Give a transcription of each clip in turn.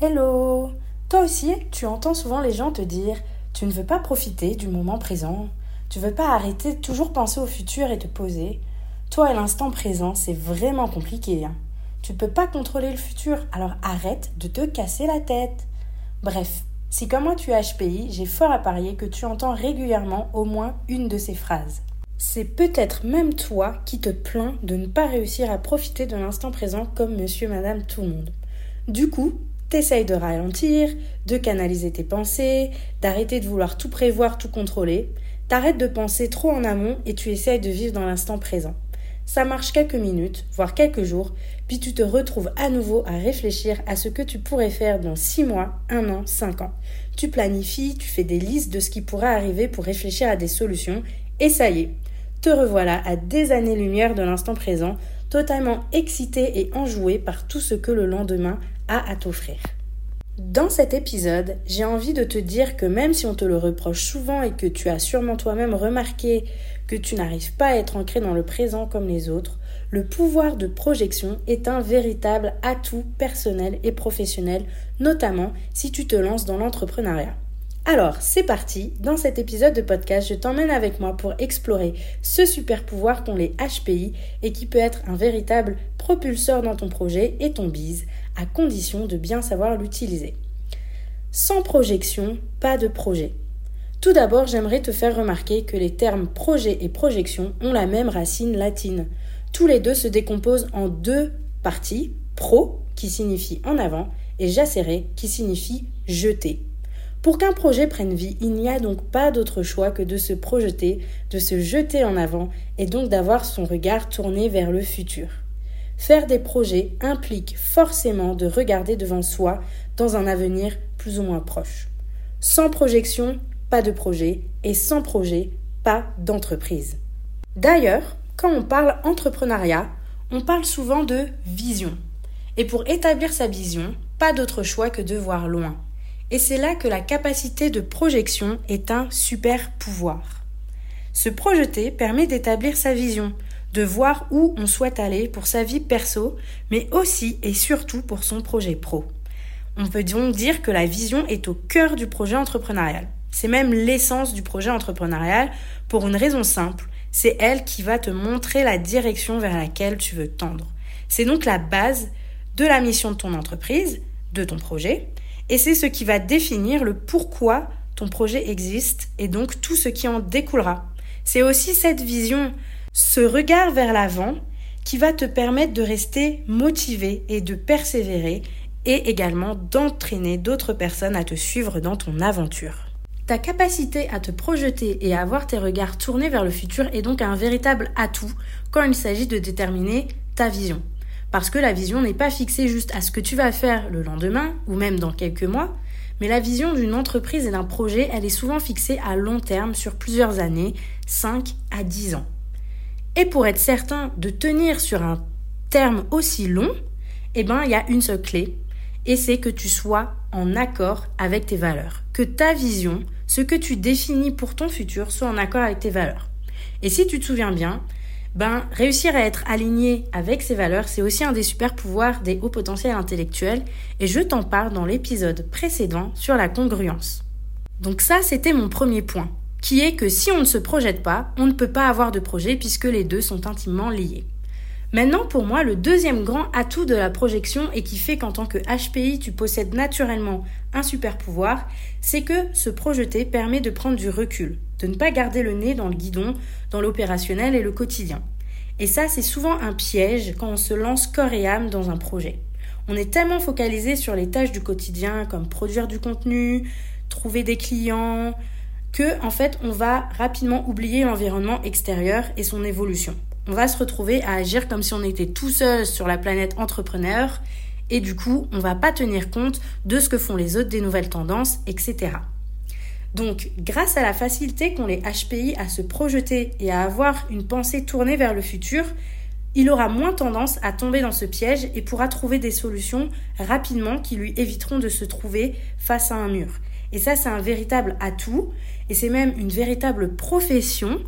Hello Toi aussi, tu entends souvent les gens te dire tu ne veux pas profiter du moment présent tu veux pas arrêter de toujours penser au futur et te poser. Toi, à l'instant présent, c'est vraiment compliqué. Hein. Tu peux pas contrôler le futur, alors arrête de te casser la tête. Bref, si comme moi tu es HPI, j'ai fort à parier que tu entends régulièrement au moins une de ces phrases. C'est peut-être même toi qui te plains de ne pas réussir à profiter de l'instant présent comme monsieur, madame, tout le monde. Du coup, t'essayes de ralentir, de canaliser tes pensées, d'arrêter de vouloir tout prévoir, tout contrôler, T'arrêtes de penser trop en amont et tu essayes de vivre dans l'instant présent. Ça marche quelques minutes, voire quelques jours, puis tu te retrouves à nouveau à réfléchir à ce que tu pourrais faire dans 6 mois, 1 an, 5 ans. Tu planifies, tu fais des listes de ce qui pourrait arriver pour réfléchir à des solutions, et ça y est, te revoilà à des années-lumière de l'instant présent, totalement excité et enjoué par tout ce que le lendemain à t'offrir. Dans cet épisode, j'ai envie de te dire que même si on te le reproche souvent et que tu as sûrement toi-même remarqué que tu n'arrives pas à être ancré dans le présent comme les autres, le pouvoir de projection est un véritable atout personnel et professionnel, notamment si tu te lances dans l'entrepreneuriat. Alors, c'est parti. Dans cet épisode de podcast, je t'emmène avec moi pour explorer ce super pouvoir qu'ont les HPI et qui peut être un véritable propulseur dans ton projet et ton bise, à condition de bien savoir l'utiliser. Sans projection, pas de projet. Tout d'abord, j'aimerais te faire remarquer que les termes projet et projection ont la même racine latine. Tous les deux se décomposent en deux parties, pro, qui signifie en avant, et jacere, qui signifie jeter. Pour qu'un projet prenne vie, il n'y a donc pas d'autre choix que de se projeter, de se jeter en avant et donc d'avoir son regard tourné vers le futur. Faire des projets implique forcément de regarder devant soi dans un avenir plus ou moins proche. Sans projection, pas de projet, et sans projet, pas d'entreprise. D'ailleurs, quand on parle entrepreneuriat, on parle souvent de vision. Et pour établir sa vision, pas d'autre choix que de voir loin. Et c'est là que la capacité de projection est un super pouvoir. Se projeter permet d'établir sa vision, de voir où on souhaite aller pour sa vie perso, mais aussi et surtout pour son projet pro. On peut donc dire que la vision est au cœur du projet entrepreneurial. C'est même l'essence du projet entrepreneurial pour une raison simple, c'est elle qui va te montrer la direction vers laquelle tu veux tendre. C'est donc la base de la mission de ton entreprise, de ton projet, et c'est ce qui va définir le pourquoi ton projet existe et donc tout ce qui en découlera. C'est aussi cette vision, ce regard vers l'avant qui va te permettre de rester motivé et de persévérer et également d'entraîner d'autres personnes à te suivre dans ton aventure. Ta capacité à te projeter et à avoir tes regards tournés vers le futur est donc un véritable atout quand il s'agit de déterminer ta vision. Parce que la vision n'est pas fixée juste à ce que tu vas faire le lendemain ou même dans quelques mois, mais la vision d'une entreprise et d'un projet, elle est souvent fixée à long terme sur plusieurs années, 5 à 10 ans. Et pour être certain de tenir sur un terme aussi long, eh ben, il y a une seule clé, et c'est que tu sois en accord avec tes valeurs. Que ta vision, ce que tu définis pour ton futur, soit en accord avec tes valeurs. Et si tu te souviens bien, ben, réussir à être aligné avec ces valeurs, c'est aussi un des super pouvoirs des hauts potentiels intellectuels et je t'en parle dans l'épisode précédent sur la congruence. Donc ça, c'était mon premier point, qui est que si on ne se projette pas, on ne peut pas avoir de projet puisque les deux sont intimement liés. Maintenant, pour moi, le deuxième grand atout de la projection et qui fait qu'en tant que HPI, tu possèdes naturellement un super pouvoir, c'est que se projeter permet de prendre du recul, de ne pas garder le nez dans le guidon, dans l'opérationnel et le quotidien. Et ça, c'est souvent un piège quand on se lance corps et âme dans un projet. On est tellement focalisé sur les tâches du quotidien comme produire du contenu, trouver des clients, que en fait on va rapidement oublier l'environnement extérieur et son évolution on va se retrouver à agir comme si on était tout seul sur la planète entrepreneur et du coup, on va pas tenir compte de ce que font les autres, des nouvelles tendances, etc. Donc, grâce à la facilité qu'ont les HPI à se projeter et à avoir une pensée tournée vers le futur, il aura moins tendance à tomber dans ce piège et pourra trouver des solutions rapidement qui lui éviteront de se trouver face à un mur. Et ça, c'est un véritable atout et c'est même une véritable profession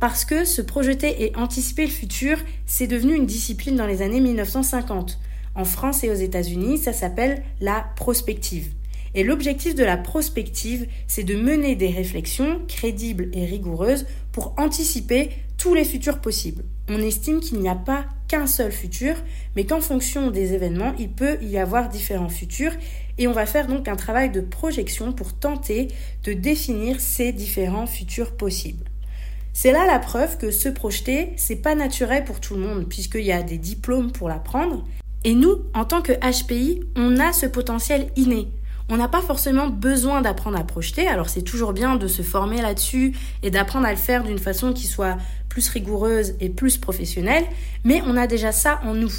parce que se projeter et anticiper le futur, c'est devenu une discipline dans les années 1950. En France et aux États-Unis, ça s'appelle la prospective. Et l'objectif de la prospective, c'est de mener des réflexions crédibles et rigoureuses pour anticiper tous les futurs possibles. On estime qu'il n'y a pas qu'un seul futur, mais qu'en fonction des événements, il peut y avoir différents futurs, et on va faire donc un travail de projection pour tenter de définir ces différents futurs possibles. C'est là la preuve que se projeter, c'est pas naturel pour tout le monde, puisqu'il y a des diplômes pour l'apprendre. Et nous, en tant que HPI, on a ce potentiel inné. On n'a pas forcément besoin d'apprendre à projeter, alors c'est toujours bien de se former là-dessus et d'apprendre à le faire d'une façon qui soit plus rigoureuse et plus professionnelle, mais on a déjà ça en nous.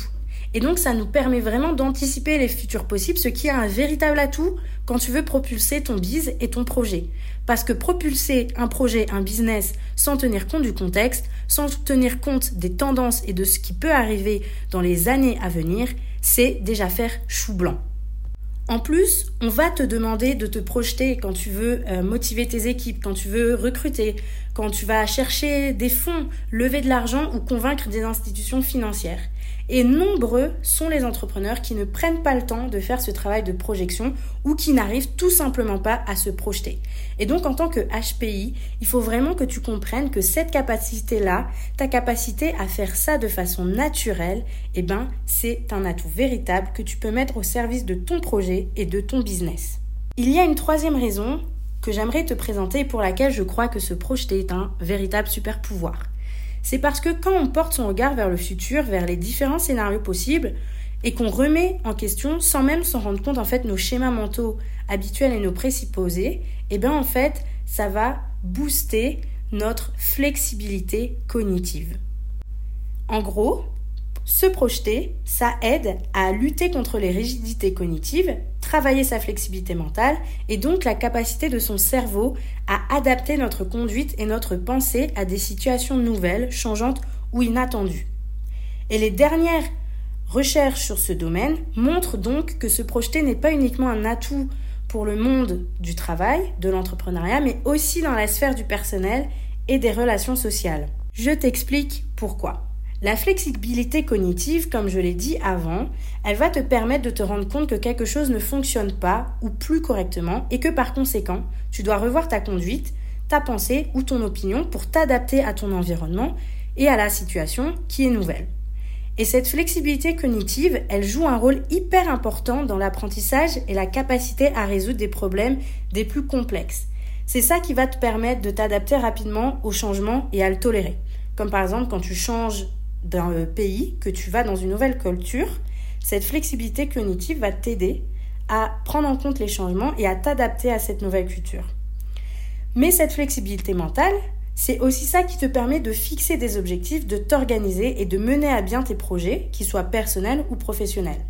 Et donc ça nous permet vraiment d'anticiper les futurs possibles, ce qui est un véritable atout quand tu veux propulser ton biz et ton projet. Parce que propulser un projet, un business, sans tenir compte du contexte, sans tenir compte des tendances et de ce qui peut arriver dans les années à venir, c'est déjà faire chou blanc. En plus, on va te demander de te projeter quand tu veux euh, motiver tes équipes, quand tu veux recruter, quand tu vas chercher des fonds, lever de l'argent ou convaincre des institutions financières. Et nombreux sont les entrepreneurs qui ne prennent pas le temps de faire ce travail de projection ou qui n'arrivent tout simplement pas à se projeter. Et donc en tant que HPI, il faut vraiment que tu comprennes que cette capacité-là, ta capacité à faire ça de façon naturelle, eh ben, c'est un atout véritable que tu peux mettre au service de ton projet et de ton business. Il y a une troisième raison que j'aimerais te présenter pour laquelle je crois que se projeter est un véritable super pouvoir c'est parce que quand on porte son regard vers le futur, vers les différents scénarios possibles, et qu'on remet en question sans même s'en rendre compte en fait nos schémas mentaux habituels et nos présupposés, et eh bien en fait ça va booster notre flexibilité cognitive. En gros, se projeter, ça aide à lutter contre les rigidités cognitives, travailler sa flexibilité mentale et donc la capacité de son cerveau à adapter notre conduite et notre pensée à des situations nouvelles, changeantes ou inattendues. Et les dernières recherches sur ce domaine montrent donc que se projeter n'est pas uniquement un atout pour le monde du travail, de l'entrepreneuriat, mais aussi dans la sphère du personnel et des relations sociales. Je t'explique pourquoi. La flexibilité cognitive, comme je l'ai dit avant, elle va te permettre de te rendre compte que quelque chose ne fonctionne pas ou plus correctement et que par conséquent, tu dois revoir ta conduite, ta pensée ou ton opinion pour t'adapter à ton environnement et à la situation qui est nouvelle. Et cette flexibilité cognitive, elle joue un rôle hyper important dans l'apprentissage et la capacité à résoudre des problèmes des plus complexes. C'est ça qui va te permettre de t'adapter rapidement au changement et à le tolérer. Comme par exemple quand tu changes d'un euh, pays, que tu vas dans une nouvelle culture, cette flexibilité cognitive va t'aider à prendre en compte les changements et à t'adapter à cette nouvelle culture. Mais cette flexibilité mentale, c'est aussi ça qui te permet de fixer des objectifs, de t'organiser et de mener à bien tes projets, qu'ils soient personnels ou professionnels.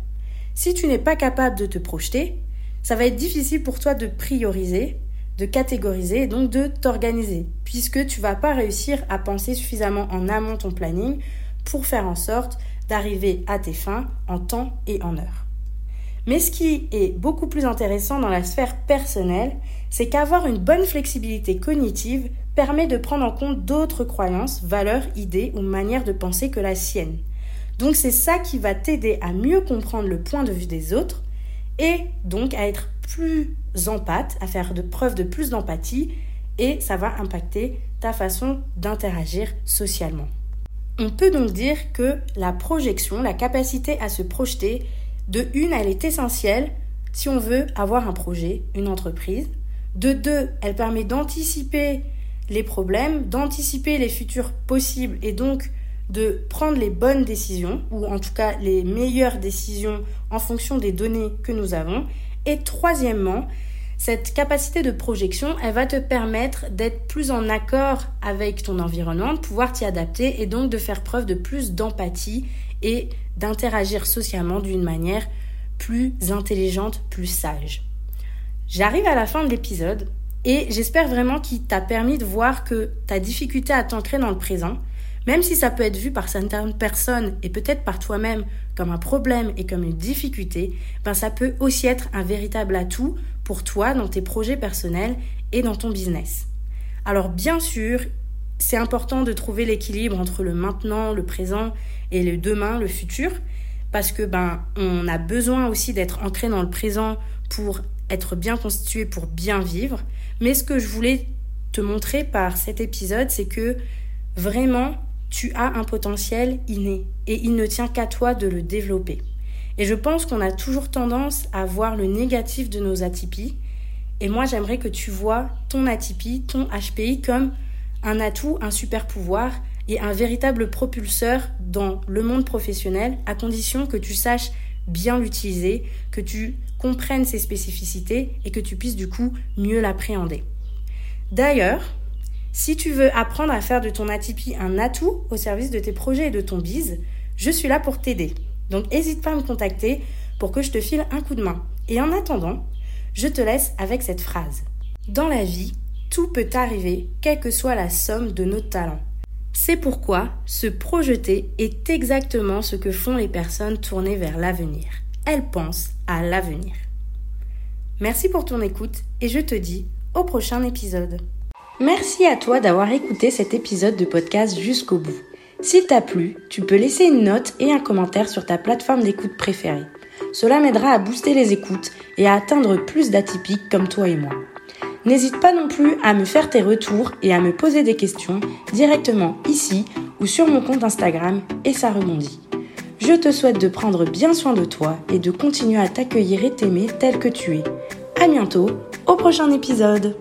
Si tu n'es pas capable de te projeter, ça va être difficile pour toi de prioriser, de catégoriser et donc de t'organiser, puisque tu vas pas réussir à penser suffisamment en amont ton planning pour faire en sorte d'arriver à tes fins en temps et en heure. Mais ce qui est beaucoup plus intéressant dans la sphère personnelle, c'est qu'avoir une bonne flexibilité cognitive permet de prendre en compte d'autres croyances, valeurs, idées ou manières de penser que la sienne. Donc c'est ça qui va t'aider à mieux comprendre le point de vue des autres et donc à être plus empathe, à faire de preuve de plus d'empathie et ça va impacter ta façon d'interagir socialement. On peut donc dire que la projection, la capacité à se projeter, de une, elle est essentielle si on veut avoir un projet, une entreprise. De deux, elle permet d'anticiper les problèmes, d'anticiper les futurs possibles et donc de prendre les bonnes décisions, ou en tout cas les meilleures décisions en fonction des données que nous avons. Et troisièmement, cette capacité de projection, elle va te permettre d'être plus en accord avec ton environnement, de pouvoir t'y adapter et donc de faire preuve de plus d'empathie et d'interagir socialement d'une manière plus intelligente, plus sage. J'arrive à la fin de l'épisode et j'espère vraiment qu'il t'a permis de voir que ta difficulté à t'ancrer dans le présent, même si ça peut être vu par certaines personnes et peut-être par toi-même comme un problème et comme une difficulté, ben ça peut aussi être un véritable atout pour toi dans tes projets personnels et dans ton business. Alors bien sûr, c'est important de trouver l'équilibre entre le maintenant, le présent et le demain, le futur, parce que ben on a besoin aussi d'être ancré dans le présent pour être bien constitué, pour bien vivre. Mais ce que je voulais te montrer par cet épisode, c'est que vraiment tu as un potentiel inné et il ne tient qu'à toi de le développer. Et je pense qu'on a toujours tendance à voir le négatif de nos atypies. Et moi, j'aimerais que tu vois ton atypie, ton HPI comme un atout, un super pouvoir et un véritable propulseur dans le monde professionnel à condition que tu saches bien l'utiliser, que tu comprennes ses spécificités et que tu puisses du coup mieux l'appréhender. D'ailleurs, si tu veux apprendre à faire de ton atypie un atout au service de tes projets et de ton bise, je suis là pour t'aider. Donc n'hésite pas à me contacter pour que je te file un coup de main. Et en attendant, je te laisse avec cette phrase. Dans la vie, tout peut arriver, quelle que soit la somme de nos talents. C'est pourquoi se projeter est exactement ce que font les personnes tournées vers l'avenir. Elles pensent à l'avenir. Merci pour ton écoute et je te dis au prochain épisode. Merci à toi d'avoir écouté cet épisode de podcast jusqu'au bout. S'il t'a plu, tu peux laisser une note et un commentaire sur ta plateforme d'écoute préférée. Cela m'aidera à booster les écoutes et à atteindre plus d'atypiques comme toi et moi. N'hésite pas non plus à me faire tes retours et à me poser des questions directement ici ou sur mon compte Instagram et ça rebondit. Je te souhaite de prendre bien soin de toi et de continuer à t'accueillir et t'aimer tel que tu es. À bientôt au prochain épisode.